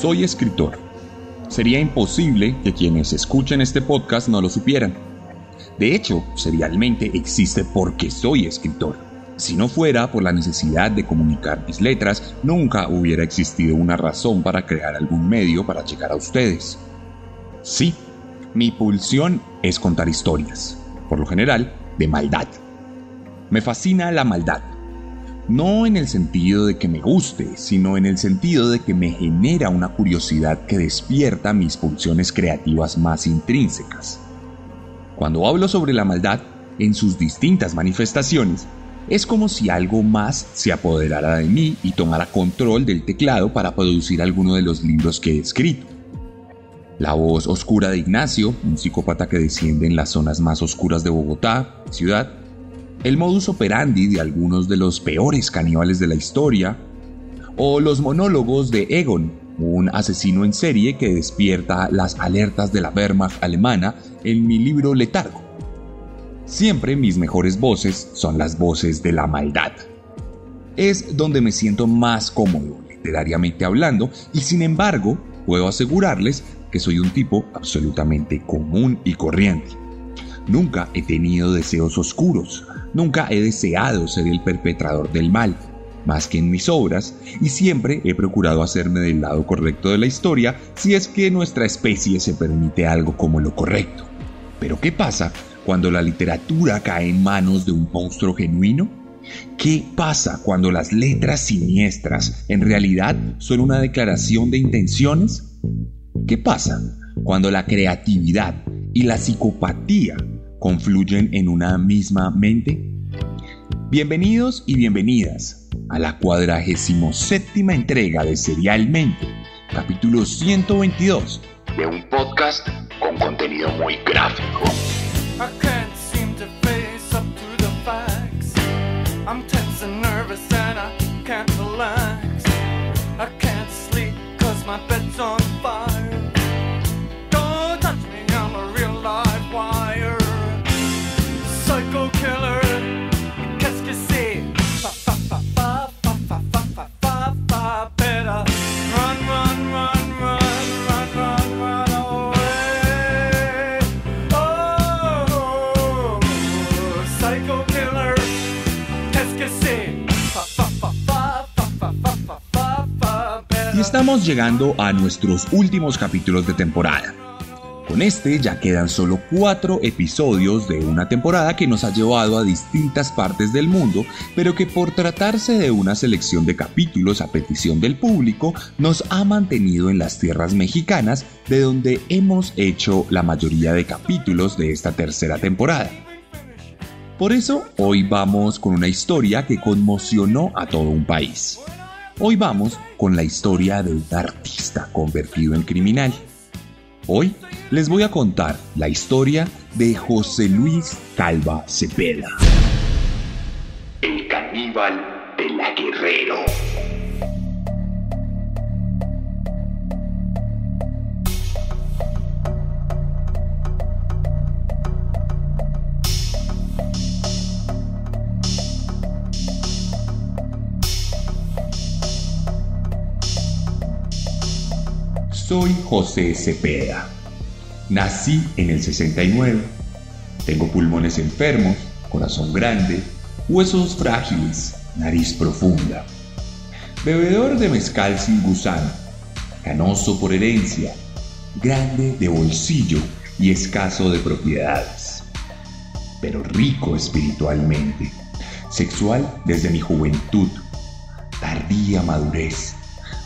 Soy escritor. Sería imposible que quienes escuchen este podcast no lo supieran. De hecho, serialmente existe porque soy escritor. Si no fuera por la necesidad de comunicar mis letras, nunca hubiera existido una razón para crear algún medio para llegar a ustedes. Sí, mi pulsión es contar historias, por lo general, de maldad. Me fascina la maldad no en el sentido de que me guste, sino en el sentido de que me genera una curiosidad que despierta mis pulsiones creativas más intrínsecas. Cuando hablo sobre la maldad, en sus distintas manifestaciones, es como si algo más se apoderara de mí y tomara control del teclado para producir alguno de los libros que he escrito. La voz oscura de Ignacio, un psicópata que desciende en las zonas más oscuras de Bogotá, ciudad, el modus operandi de algunos de los peores caníbales de la historia, o los monólogos de Egon, un asesino en serie que despierta las alertas de la Wehrmacht alemana en mi libro Letargo. Siempre mis mejores voces son las voces de la maldad. Es donde me siento más cómodo, literariamente hablando, y sin embargo, puedo asegurarles que soy un tipo absolutamente común y corriente. Nunca he tenido deseos oscuros, Nunca he deseado ser el perpetrador del mal, más que en mis obras, y siempre he procurado hacerme del lado correcto de la historia si es que nuestra especie se permite algo como lo correcto. Pero ¿qué pasa cuando la literatura cae en manos de un monstruo genuino? ¿Qué pasa cuando las letras siniestras en realidad son una declaración de intenciones? ¿Qué pasa cuando la creatividad y la psicopatía confluyen en una misma mente? Bienvenidos y bienvenidas a la cuadragésimo séptima entrega de Serialmente, capítulo 122 de un podcast con contenido muy gráfico. Estamos llegando a nuestros últimos capítulos de temporada. Con este ya quedan solo cuatro episodios de una temporada que nos ha llevado a distintas partes del mundo, pero que por tratarse de una selección de capítulos a petición del público, nos ha mantenido en las tierras mexicanas, de donde hemos hecho la mayoría de capítulos de esta tercera temporada. Por eso, hoy vamos con una historia que conmocionó a todo un país. Hoy vamos con la historia de un artista convertido en criminal. Hoy les voy a contar la historia de José Luis Calva Cepeda. El caníbal de la Guerrero. Soy José Cepeda. Nací en el 69. Tengo pulmones enfermos, corazón grande, huesos frágiles, nariz profunda. Bebedor de mezcal sin gusano, canoso por herencia, grande de bolsillo y escaso de propiedades, pero rico espiritualmente, sexual desde mi juventud, tardía madurez,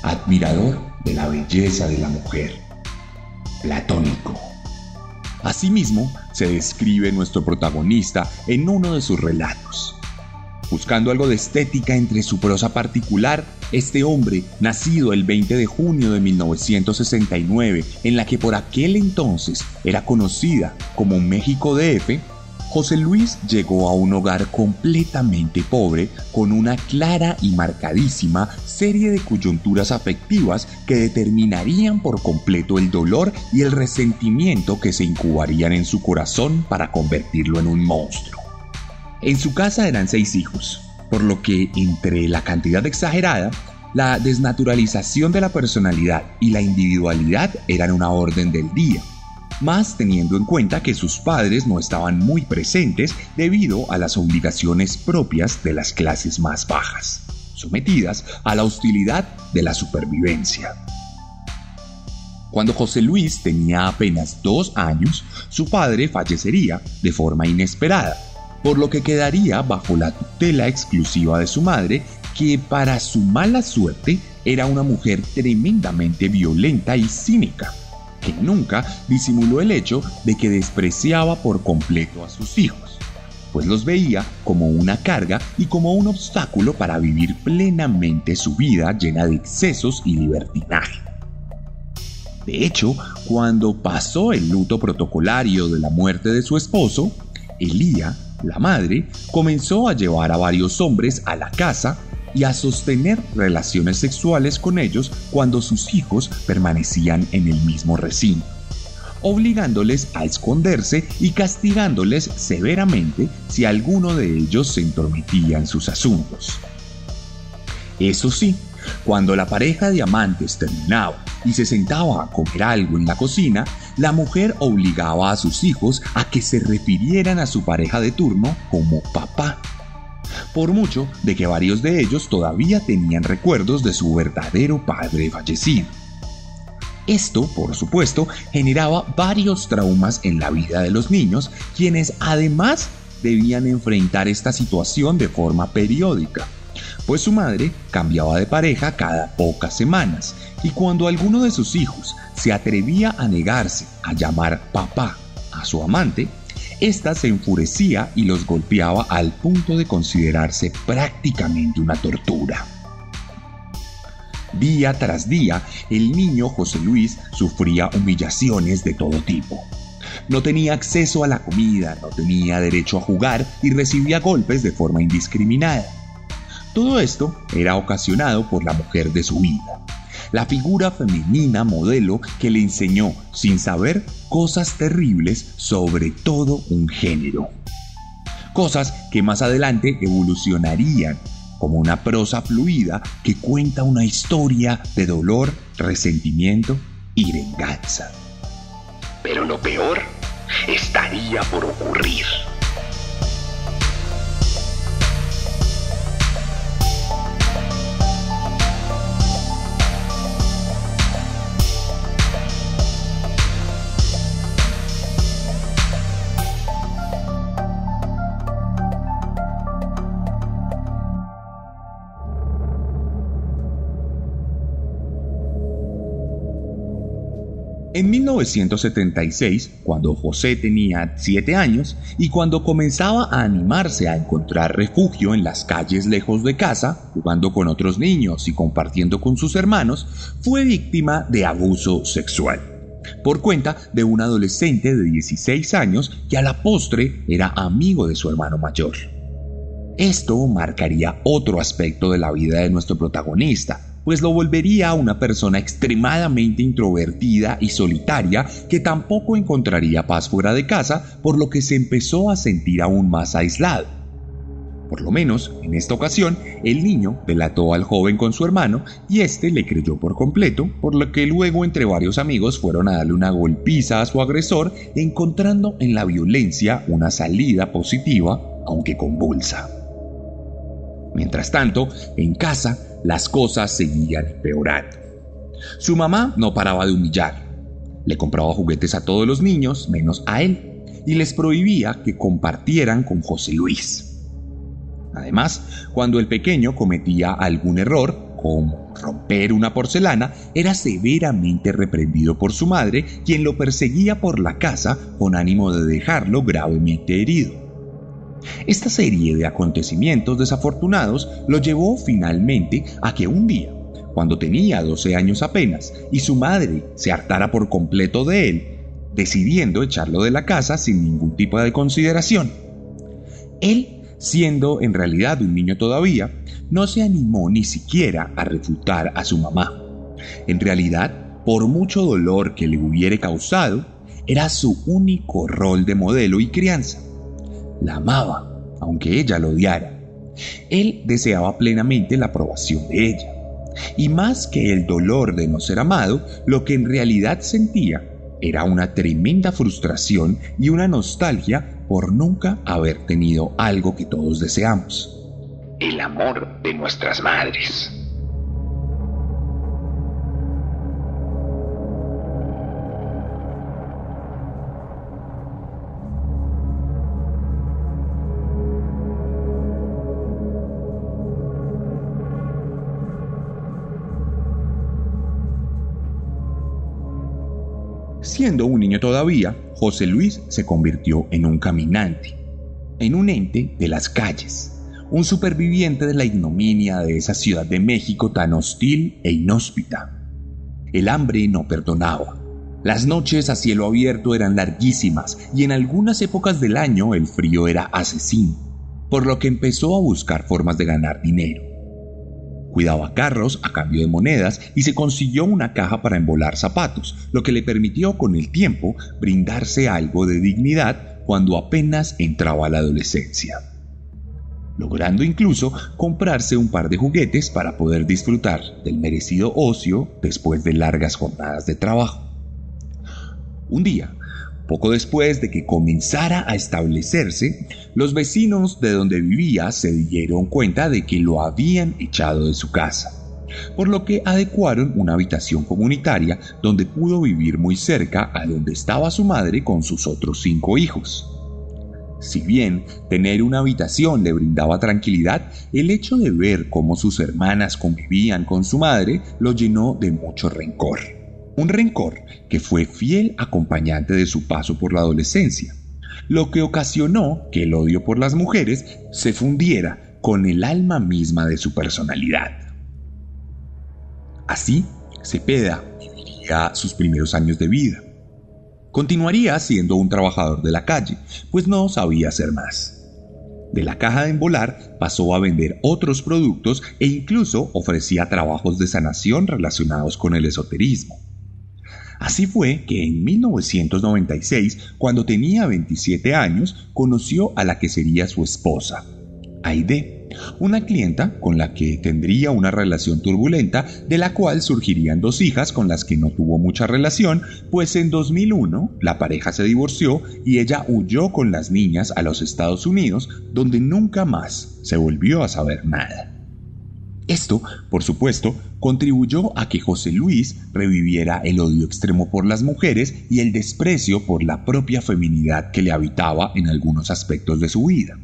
admirador de la belleza de la mujer. Platónico. Asimismo, se describe nuestro protagonista en uno de sus relatos. buscando algo de estética entre su prosa particular, este hombre, nacido el 20 de junio de 1969, en la que por aquel entonces era conocida como México DF, José Luis llegó a un hogar completamente pobre con una clara y marcadísima serie de coyunturas afectivas que determinarían por completo el dolor y el resentimiento que se incubarían en su corazón para convertirlo en un monstruo. En su casa eran seis hijos, por lo que entre la cantidad exagerada, la desnaturalización de la personalidad y la individualidad eran una orden del día más teniendo en cuenta que sus padres no estaban muy presentes debido a las obligaciones propias de las clases más bajas, sometidas a la hostilidad de la supervivencia. Cuando José Luis tenía apenas dos años, su padre fallecería de forma inesperada, por lo que quedaría bajo la tutela exclusiva de su madre, que para su mala suerte era una mujer tremendamente violenta y cínica que nunca disimuló el hecho de que despreciaba por completo a sus hijos, pues los veía como una carga y como un obstáculo para vivir plenamente su vida llena de excesos y libertinaje. De hecho, cuando pasó el luto protocolario de la muerte de su esposo, Elía, la madre, comenzó a llevar a varios hombres a la casa y a sostener relaciones sexuales con ellos cuando sus hijos permanecían en el mismo recinto, obligándoles a esconderse y castigándoles severamente si alguno de ellos se entrometía en sus asuntos. Eso sí, cuando la pareja de amantes terminaba y se sentaba a comer algo en la cocina, la mujer obligaba a sus hijos a que se refirieran a su pareja de turno como papá por mucho de que varios de ellos todavía tenían recuerdos de su verdadero padre fallecido. Esto, por supuesto, generaba varios traumas en la vida de los niños, quienes además debían enfrentar esta situación de forma periódica, pues su madre cambiaba de pareja cada pocas semanas y cuando alguno de sus hijos se atrevía a negarse a llamar papá a su amante, esta se enfurecía y los golpeaba al punto de considerarse prácticamente una tortura. Día tras día, el niño José Luis sufría humillaciones de todo tipo. No tenía acceso a la comida, no tenía derecho a jugar y recibía golpes de forma indiscriminada. Todo esto era ocasionado por la mujer de su vida, la figura femenina modelo que le enseñó, sin saber, cosas terribles sobre todo un género. Cosas que más adelante evolucionarían como una prosa fluida que cuenta una historia de dolor, resentimiento y venganza. Pero lo peor estaría por ocurrir. En 1976, cuando José tenía 7 años y cuando comenzaba a animarse a encontrar refugio en las calles lejos de casa, jugando con otros niños y compartiendo con sus hermanos, fue víctima de abuso sexual por cuenta de un adolescente de 16 años que a la postre era amigo de su hermano mayor. Esto marcaría otro aspecto de la vida de nuestro protagonista, pues lo volvería una persona extremadamente introvertida y solitaria que tampoco encontraría paz fuera de casa, por lo que se empezó a sentir aún más aislado. Por lo menos, en esta ocasión, el niño delató al joven con su hermano y éste le creyó por completo, por lo que luego entre varios amigos fueron a darle una golpiza a su agresor, encontrando en la violencia una salida positiva, aunque convulsa. Mientras tanto, en casa, las cosas seguían empeorando. Su mamá no paraba de humillar. Le compraba juguetes a todos los niños, menos a él, y les prohibía que compartieran con José Luis. Además, cuando el pequeño cometía algún error, como romper una porcelana, era severamente reprendido por su madre, quien lo perseguía por la casa con ánimo de dejarlo gravemente herido. Esta serie de acontecimientos desafortunados lo llevó finalmente a que un día, cuando tenía 12 años apenas, y su madre se hartara por completo de él, decidiendo echarlo de la casa sin ningún tipo de consideración. Él, siendo en realidad un niño todavía, no se animó ni siquiera a refutar a su mamá. En realidad, por mucho dolor que le hubiere causado, era su único rol de modelo y crianza. La amaba, aunque ella lo odiara. Él deseaba plenamente la aprobación de ella. Y más que el dolor de no ser amado, lo que en realidad sentía era una tremenda frustración y una nostalgia por nunca haber tenido algo que todos deseamos. El amor de nuestras madres. Siendo un niño todavía, José Luis se convirtió en un caminante, en un ente de las calles, un superviviente de la ignominia de esa ciudad de México tan hostil e inhóspita. El hambre no perdonaba. Las noches a cielo abierto eran larguísimas y en algunas épocas del año el frío era asesino, por lo que empezó a buscar formas de ganar dinero. Cuidaba carros a cambio de monedas y se consiguió una caja para embolar zapatos, lo que le permitió con el tiempo brindarse algo de dignidad cuando apenas entraba a la adolescencia, logrando incluso comprarse un par de juguetes para poder disfrutar del merecido ocio después de largas jornadas de trabajo. Un día, poco después de que comenzara a establecerse, los vecinos de donde vivía se dieron cuenta de que lo habían echado de su casa, por lo que adecuaron una habitación comunitaria donde pudo vivir muy cerca a donde estaba su madre con sus otros cinco hijos. Si bien tener una habitación le brindaba tranquilidad, el hecho de ver cómo sus hermanas convivían con su madre lo llenó de mucho rencor un rencor que fue fiel acompañante de su paso por la adolescencia, lo que ocasionó que el odio por las mujeres se fundiera con el alma misma de su personalidad. Así, Cepeda viviría sus primeros años de vida. Continuaría siendo un trabajador de la calle, pues no sabía hacer más. De la caja de embolar pasó a vender otros productos e incluso ofrecía trabajos de sanación relacionados con el esoterismo. Así fue que en 1996, cuando tenía 27 años, conoció a la que sería su esposa, Aide, una clienta con la que tendría una relación turbulenta, de la cual surgirían dos hijas con las que no tuvo mucha relación, pues en 2001 la pareja se divorció y ella huyó con las niñas a los Estados Unidos, donde nunca más se volvió a saber nada. Esto, por supuesto, contribuyó a que José Luis reviviera el odio extremo por las mujeres y el desprecio por la propia feminidad que le habitaba en algunos aspectos de su vida.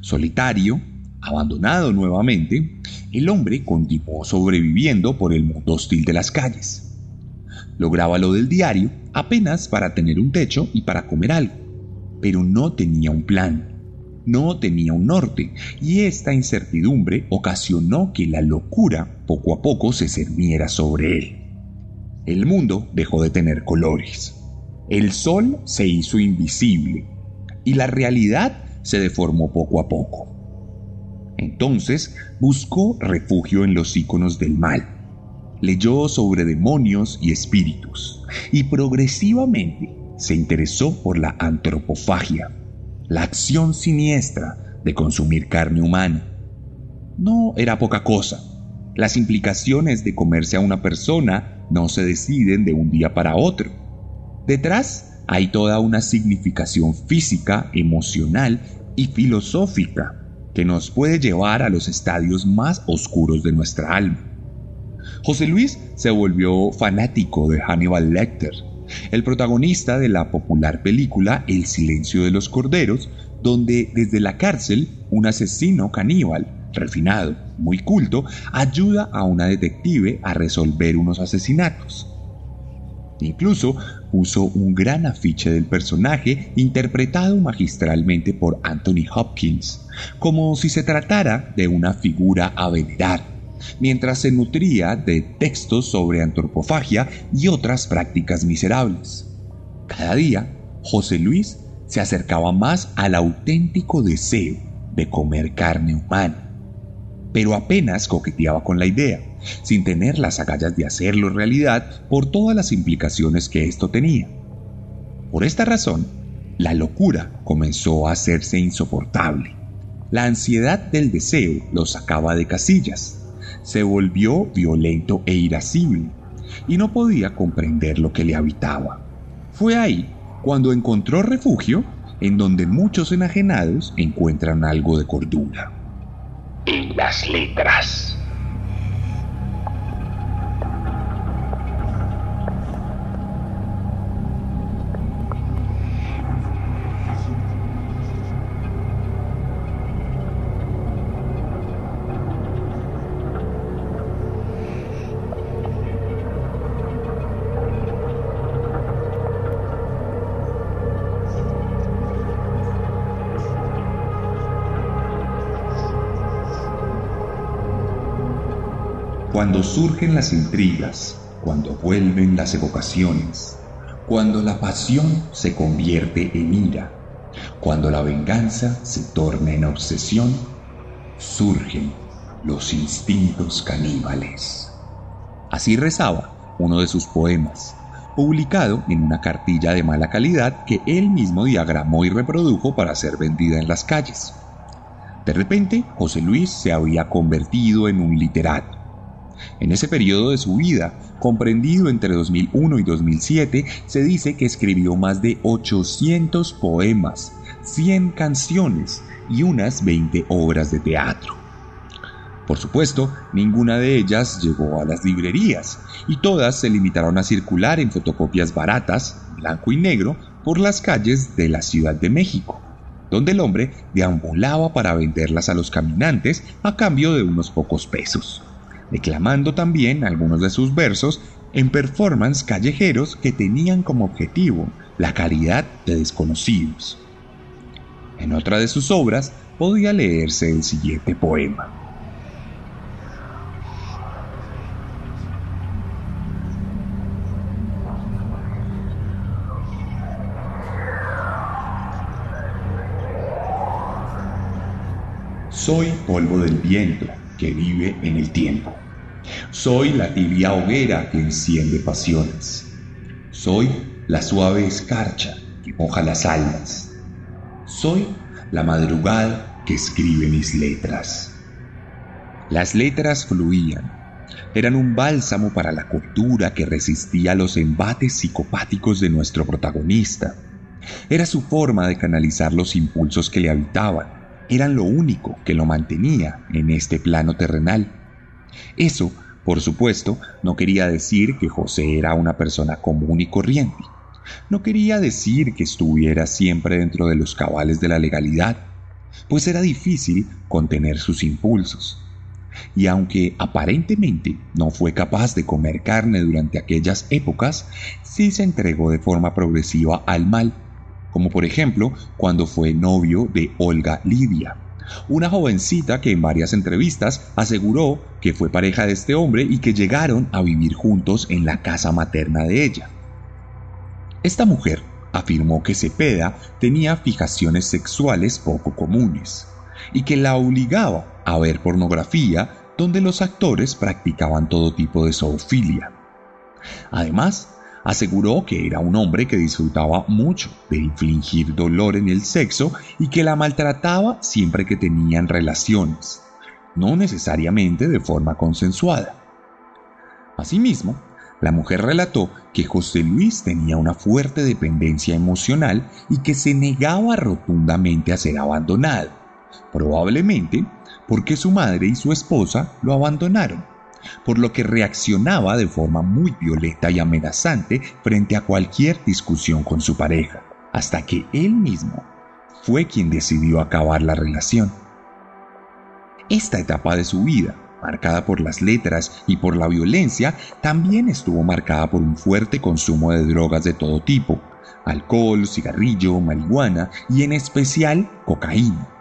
Solitario, abandonado nuevamente, el hombre continuó sobreviviendo por el mundo hostil de las calles. Lograba lo del diario apenas para tener un techo y para comer algo, pero no tenía un plan no tenía un norte y esta incertidumbre ocasionó que la locura poco a poco se cerniera sobre él. El mundo dejó de tener colores. El sol se hizo invisible y la realidad se deformó poco a poco. Entonces buscó refugio en los íconos del mal. Leyó sobre demonios y espíritus y progresivamente se interesó por la antropofagia la acción siniestra de consumir carne humana. No era poca cosa. Las implicaciones de comerse a una persona no se deciden de un día para otro. Detrás hay toda una significación física, emocional y filosófica que nos puede llevar a los estadios más oscuros de nuestra alma. José Luis se volvió fanático de Hannibal Lecter el protagonista de la popular película El silencio de los corderos, donde desde la cárcel un asesino caníbal, refinado, muy culto, ayuda a una detective a resolver unos asesinatos. Incluso puso un gran afiche del personaje interpretado magistralmente por Anthony Hopkins, como si se tratara de una figura a venerar, mientras se nutría de textos sobre antropofagia y otras prácticas miserables. Cada día, José Luis se acercaba más al auténtico deseo de comer carne humana, pero apenas coqueteaba con la idea sin tener las agallas de hacerlo realidad por todas las implicaciones que esto tenía. Por esta razón, la locura comenzó a hacerse insoportable. La ansiedad del deseo lo sacaba de casillas. Se volvió violento e irascible y no podía comprender lo que le habitaba. Fue ahí cuando encontró refugio en donde muchos enajenados encuentran algo de cordura. En las letras. Cuando surgen las intrigas, cuando vuelven las evocaciones, cuando la pasión se convierte en ira, cuando la venganza se torna en obsesión, surgen los instintos caníbales. Así rezaba uno de sus poemas, publicado en una cartilla de mala calidad que él mismo diagramó y reprodujo para ser vendida en las calles. De repente, José Luis se había convertido en un literato en ese periodo de su vida, comprendido entre 2001 y 2007, se dice que escribió más de 800 poemas, 100 canciones y unas 20 obras de teatro. Por supuesto, ninguna de ellas llegó a las librerías y todas se limitaron a circular en fotocopias baratas, blanco y negro, por las calles de la Ciudad de México, donde el hombre deambulaba para venderlas a los caminantes a cambio de unos pocos pesos declamando también algunos de sus versos en performance callejeros que tenían como objetivo la caridad de desconocidos. En otra de sus obras podía leerse el siguiente poema. Soy polvo del viento que vive en el tiempo. Soy la tibia hoguera que enciende pasiones. Soy la suave escarcha que moja las almas. Soy la madrugada que escribe mis letras. Las letras fluían. Eran un bálsamo para la cultura que resistía los embates psicopáticos de nuestro protagonista. Era su forma de canalizar los impulsos que le habitaban eran lo único que lo mantenía en este plano terrenal. Eso, por supuesto, no quería decir que José era una persona común y corriente. No quería decir que estuviera siempre dentro de los cabales de la legalidad, pues era difícil contener sus impulsos. Y aunque aparentemente no fue capaz de comer carne durante aquellas épocas, sí se entregó de forma progresiva al mal como por ejemplo cuando fue novio de Olga Lidia, una jovencita que en varias entrevistas aseguró que fue pareja de este hombre y que llegaron a vivir juntos en la casa materna de ella. Esta mujer afirmó que Cepeda tenía fijaciones sexuales poco comunes y que la obligaba a ver pornografía donde los actores practicaban todo tipo de zoofilia. Además, aseguró que era un hombre que disfrutaba mucho de infligir dolor en el sexo y que la maltrataba siempre que tenían relaciones, no necesariamente de forma consensuada. Asimismo, la mujer relató que José Luis tenía una fuerte dependencia emocional y que se negaba rotundamente a ser abandonado, probablemente porque su madre y su esposa lo abandonaron por lo que reaccionaba de forma muy violenta y amenazante frente a cualquier discusión con su pareja, hasta que él mismo fue quien decidió acabar la relación. Esta etapa de su vida, marcada por las letras y por la violencia, también estuvo marcada por un fuerte consumo de drogas de todo tipo, alcohol, cigarrillo, marihuana y en especial cocaína.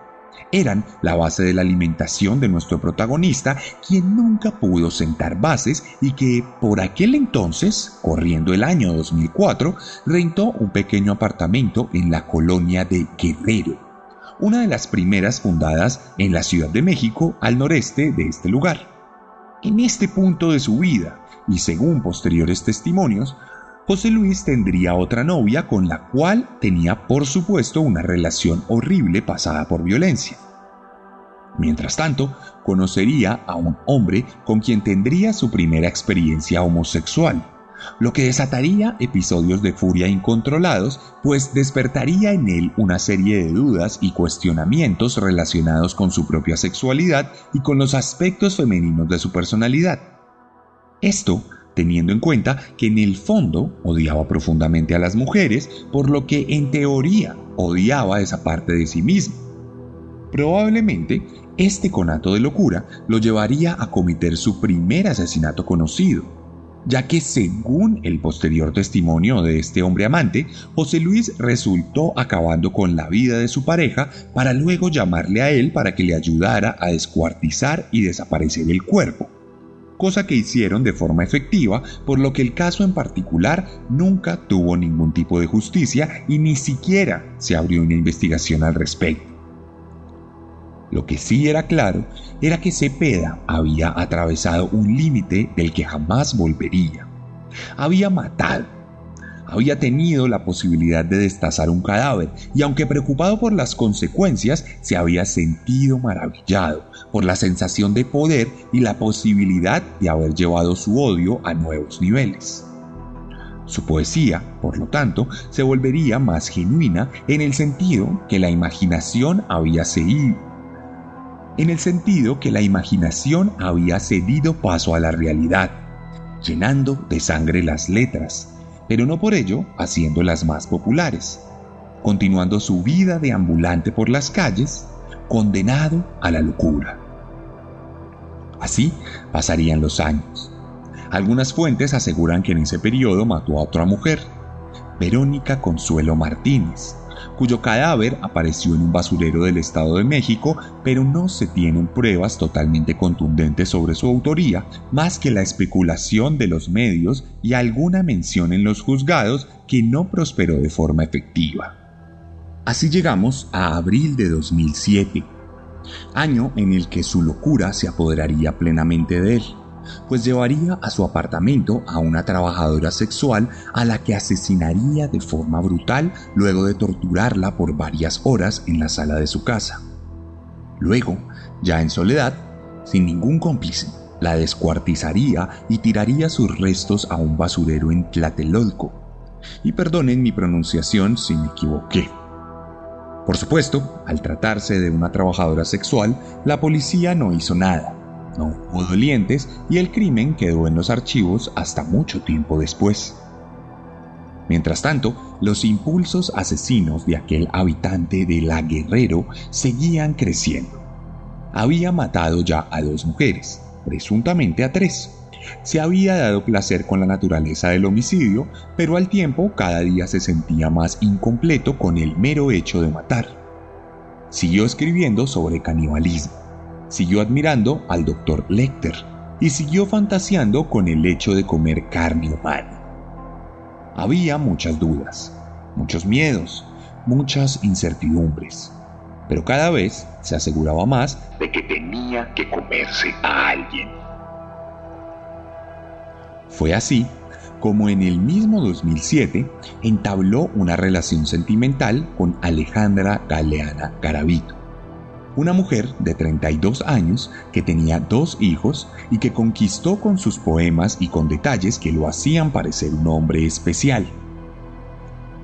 Eran la base de la alimentación de nuestro protagonista, quien nunca pudo sentar bases y que por aquel entonces, corriendo el año 2004, rentó un pequeño apartamento en la colonia de Guerrero, una de las primeras fundadas en la Ciudad de México al noreste de este lugar. En este punto de su vida, y según posteriores testimonios, José Luis tendría otra novia con la cual tenía por supuesto una relación horrible pasada por violencia. Mientras tanto, conocería a un hombre con quien tendría su primera experiencia homosexual, lo que desataría episodios de furia incontrolados, pues despertaría en él una serie de dudas y cuestionamientos relacionados con su propia sexualidad y con los aspectos femeninos de su personalidad. Esto teniendo en cuenta que en el fondo odiaba profundamente a las mujeres, por lo que en teoría odiaba esa parte de sí mismo. Probablemente este conato de locura lo llevaría a cometer su primer asesinato conocido, ya que según el posterior testimonio de este hombre amante, José Luis resultó acabando con la vida de su pareja para luego llamarle a él para que le ayudara a descuartizar y desaparecer el cuerpo cosa que hicieron de forma efectiva, por lo que el caso en particular nunca tuvo ningún tipo de justicia y ni siquiera se abrió una investigación al respecto. Lo que sí era claro era que Cepeda había atravesado un límite del que jamás volvería. Había matado, había tenido la posibilidad de destazar un cadáver y aunque preocupado por las consecuencias, se había sentido maravillado por la sensación de poder y la posibilidad de haber llevado su odio a nuevos niveles. Su poesía, por lo tanto, se volvería más genuina en el sentido que la imaginación había seguido en el sentido que la imaginación había cedido paso a la realidad, llenando de sangre las letras, pero no por ello haciéndolas más populares, continuando su vida de ambulante por las calles, condenado a la locura. Así pasarían los años. Algunas fuentes aseguran que en ese periodo mató a otra mujer, Verónica Consuelo Martínez, cuyo cadáver apareció en un basurero del Estado de México, pero no se tienen pruebas totalmente contundentes sobre su autoría, más que la especulación de los medios y alguna mención en los juzgados que no prosperó de forma efectiva. Así llegamos a abril de 2007, año en el que su locura se apoderaría plenamente de él pues llevaría a su apartamento a una trabajadora sexual a la que asesinaría de forma brutal luego de torturarla por varias horas en la sala de su casa. Luego, ya en soledad, sin ningún cómplice, la descuartizaría y tiraría sus restos a un basurero en Tlatelolco. Y perdonen mi pronunciación si me equivoqué. Por supuesto, al tratarse de una trabajadora sexual, la policía no hizo nada, no hubo dolientes y el crimen quedó en los archivos hasta mucho tiempo después. Mientras tanto, los impulsos asesinos de aquel habitante de La Guerrero seguían creciendo. Había matado ya a dos mujeres, presuntamente a tres. Se había dado placer con la naturaleza del homicidio, pero al tiempo cada día se sentía más incompleto con el mero hecho de matar. Siguió escribiendo sobre canibalismo siguió admirando al doctor Lecter y siguió fantaseando con el hecho de comer carne humana. Había muchas dudas, muchos miedos, muchas incertidumbres, pero cada vez se aseguraba más de que tenía que comerse a alguien. Fue así como en el mismo 2007 entabló una relación sentimental con Alejandra Galeana Garavito, una mujer de 32 años que tenía dos hijos y que conquistó con sus poemas y con detalles que lo hacían parecer un hombre especial.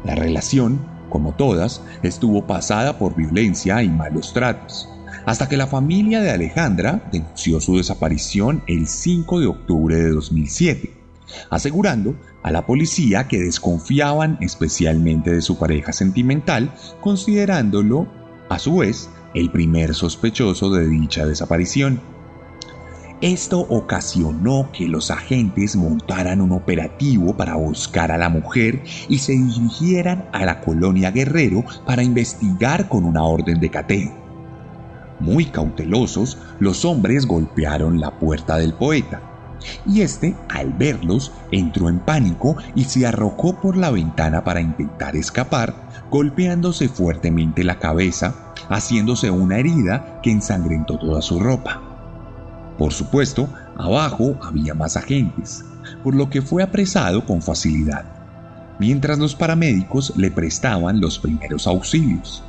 La relación, como todas, estuvo pasada por violencia y malos tratos, hasta que la familia de Alejandra denunció su desaparición el 5 de octubre de 2007, asegurando a la policía que desconfiaban especialmente de su pareja sentimental, considerándolo, a su vez, el primer sospechoso de dicha desaparición. Esto ocasionó que los agentes montaran un operativo para buscar a la mujer y se dirigieran a la colonia Guerrero para investigar con una orden de cateo. Muy cautelosos, los hombres golpearon la puerta del poeta, y este, al verlos, entró en pánico y se arrojó por la ventana para intentar escapar, golpeándose fuertemente la cabeza, haciéndose una herida que ensangrentó toda su ropa. Por supuesto, abajo había más agentes, por lo que fue apresado con facilidad, mientras los paramédicos le prestaban los primeros auxilios.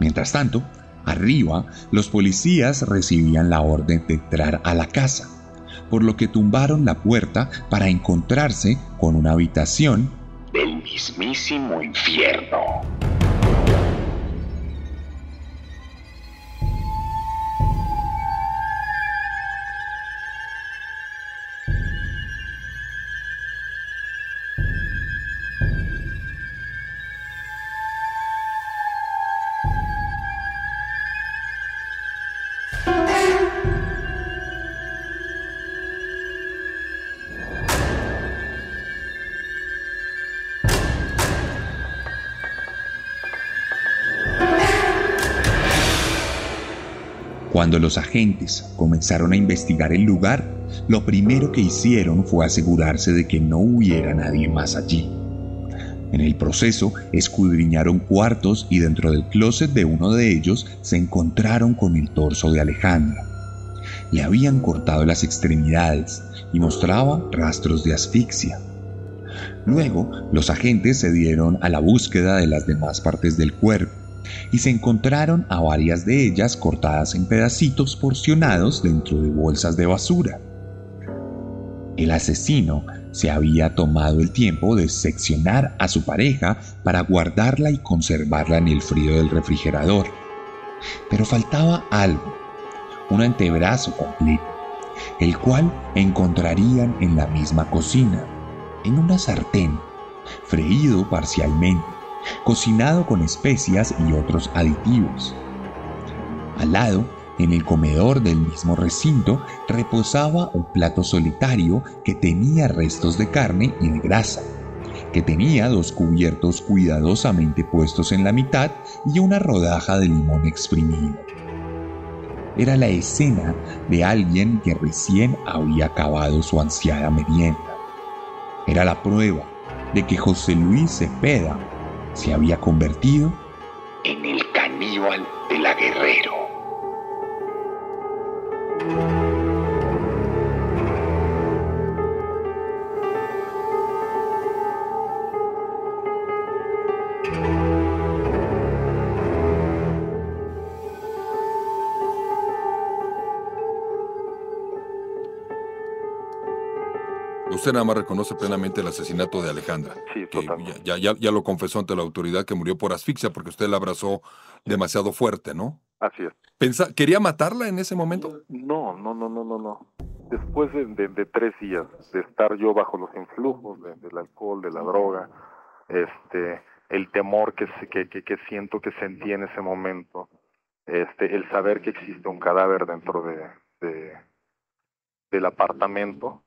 Mientras tanto, arriba, los policías recibían la orden de entrar a la casa, por lo que tumbaron la puerta para encontrarse con una habitación del mismísimo infierno. Cuando los agentes comenzaron a investigar el lugar, lo primero que hicieron fue asegurarse de que no hubiera nadie más allí. En el proceso, escudriñaron cuartos y dentro del closet de uno de ellos se encontraron con el torso de Alejandra. Le habían cortado las extremidades y mostraba rastros de asfixia. Luego, los agentes se dieron a la búsqueda de las demás partes del cuerpo y se encontraron a varias de ellas cortadas en pedacitos porcionados dentro de bolsas de basura. El asesino se había tomado el tiempo de seccionar a su pareja para guardarla y conservarla en el frío del refrigerador. Pero faltaba algo, un antebrazo completo, el cual encontrarían en la misma cocina, en una sartén, freído parcialmente cocinado con especias y otros aditivos. Al lado, en el comedor del mismo recinto, reposaba un plato solitario que tenía restos de carne y de grasa, que tenía dos cubiertos cuidadosamente puestos en la mitad y una rodaja de limón exprimido. Era la escena de alguien que recién había acabado su ansiada merienda. Era la prueba de que José Luis Cepeda se había convertido en el caníbal de la Guerrero. Usted nada más reconoce plenamente el asesinato de Alejandra. Sí, que ya, ya, ya lo confesó ante la autoridad que murió por asfixia porque usted la abrazó demasiado fuerte, ¿no? Así es. Pensa- ¿Quería matarla en ese momento? No, no, no, no, no, no. Después de, de- de tres días de estar yo bajo los influjos de- del alcohol, de la droga, este, el temor que, que, que, que siento que sentí en ese momento, este, el saber que existe un cadáver dentro de, de- del apartamento,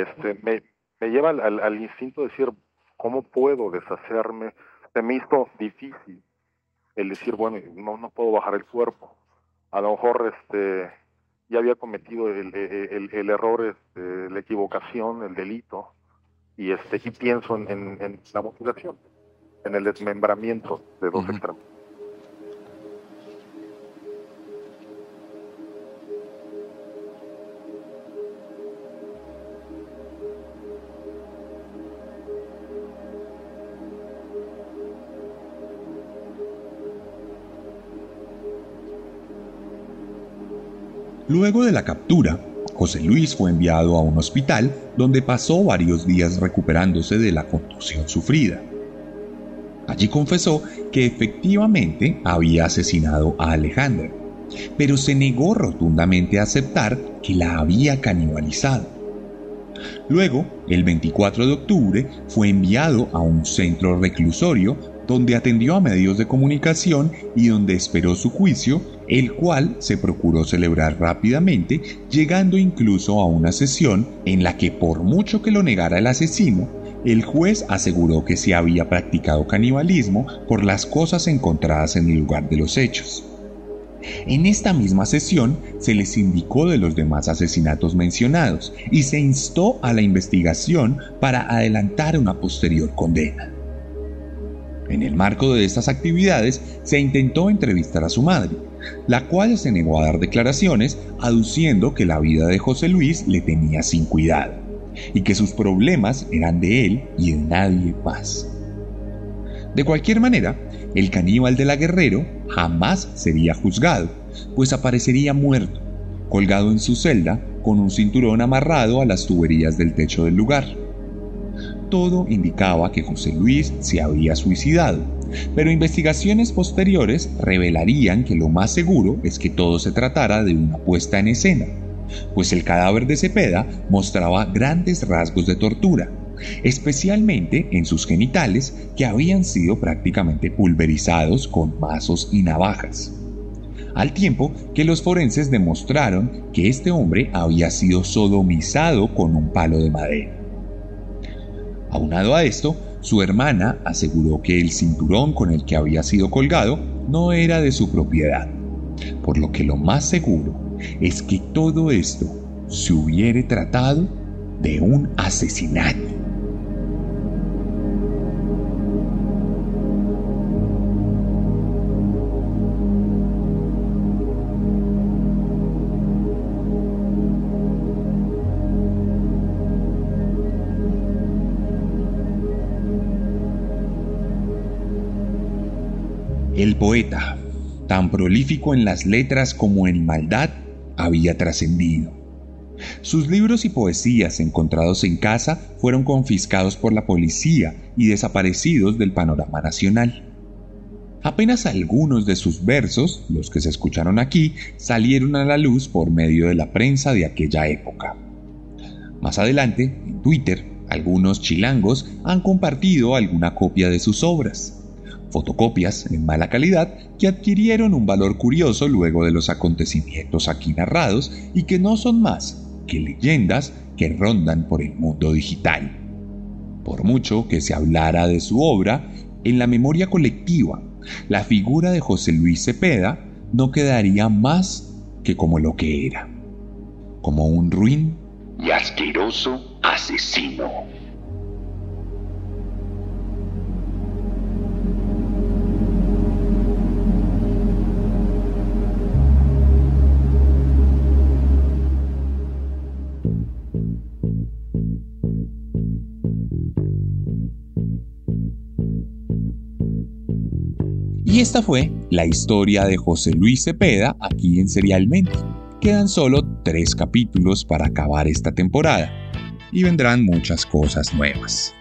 este, me, me lleva al, al, al instinto de decir, ¿cómo puedo deshacerme? Se me hizo difícil el decir, bueno, no, no puedo bajar el cuerpo. A lo mejor este, ya había cometido el, el, el error, este, la equivocación, el delito, y, este, y pienso en, en, en la mutilación, en el desmembramiento de dos Ujú. extremos. Luego de la captura, José Luis fue enviado a un hospital donde pasó varios días recuperándose de la contusión sufrida. Allí confesó que efectivamente había asesinado a Alejandra, pero se negó rotundamente a aceptar que la había canibalizado. Luego, el 24 de octubre, fue enviado a un centro reclusorio donde atendió a medios de comunicación y donde esperó su juicio el cual se procuró celebrar rápidamente, llegando incluso a una sesión en la que por mucho que lo negara el asesino, el juez aseguró que se había practicado canibalismo por las cosas encontradas en el lugar de los hechos. En esta misma sesión se les indicó de los demás asesinatos mencionados y se instó a la investigación para adelantar una posterior condena. En el marco de estas actividades se intentó entrevistar a su madre, la cual se negó a dar declaraciones aduciendo que la vida de José Luis le tenía sin cuidado y que sus problemas eran de él y de nadie más. De cualquier manera, el caníbal de la Guerrero jamás sería juzgado, pues aparecería muerto, colgado en su celda con un cinturón amarrado a las tuberías del techo del lugar. Todo indicaba que José Luis se había suicidado, pero investigaciones posteriores revelarían que lo más seguro es que todo se tratara de una puesta en escena, pues el cadáver de Cepeda mostraba grandes rasgos de tortura, especialmente en sus genitales que habían sido prácticamente pulverizados con mazos y navajas. Al tiempo que los forenses demostraron que este hombre había sido sodomizado con un palo de madera. Aunado a esto, su hermana aseguró que el cinturón con el que había sido colgado no era de su propiedad, por lo que lo más seguro es que todo esto se hubiere tratado de un asesinato. El poeta, tan prolífico en las letras como en maldad, había trascendido. Sus libros y poesías encontrados en casa fueron confiscados por la policía y desaparecidos del panorama nacional. Apenas algunos de sus versos, los que se escucharon aquí, salieron a la luz por medio de la prensa de aquella época. Más adelante, en Twitter, algunos chilangos han compartido alguna copia de sus obras fotocopias en mala calidad que adquirieron un valor curioso luego de los acontecimientos aquí narrados y que no son más que leyendas que rondan por el mundo digital. Por mucho que se hablara de su obra, en la memoria colectiva, la figura de José Luis Cepeda no quedaría más que como lo que era, como un ruin y asqueroso asesino. Esta fue la historia de José Luis Cepeda aquí en Serialmente. Quedan solo tres capítulos para acabar esta temporada y vendrán muchas cosas nuevas.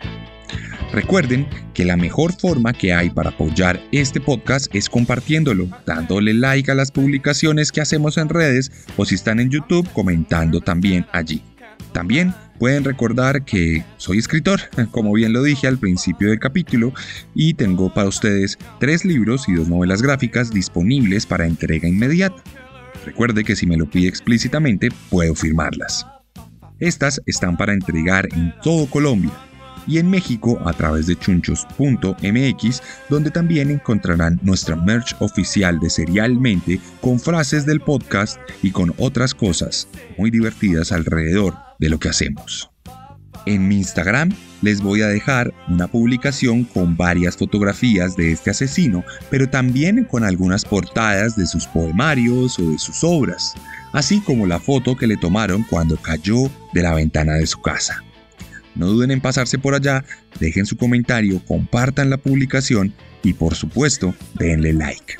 Recuerden que la mejor forma que hay para apoyar este podcast es compartiéndolo, dándole like a las publicaciones que hacemos en redes o si están en YouTube comentando también allí. También pueden recordar que soy escritor, como bien lo dije al principio del capítulo, y tengo para ustedes tres libros y dos novelas gráficas disponibles para entrega inmediata. Recuerde que si me lo pide explícitamente, puedo firmarlas. Estas están para entregar en todo Colombia y en México a través de chunchos.mx, donde también encontrarán nuestra merch oficial de Serialmente con frases del podcast y con otras cosas muy divertidas alrededor de lo que hacemos. En mi Instagram les voy a dejar una publicación con varias fotografías de este asesino, pero también con algunas portadas de sus poemarios o de sus obras, así como la foto que le tomaron cuando cayó de la ventana de su casa. No duden en pasarse por allá, dejen su comentario, compartan la publicación y por supuesto denle like.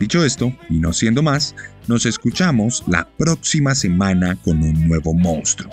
Dicho esto, y no siendo más, nos escuchamos la próxima semana con un nuevo monstruo.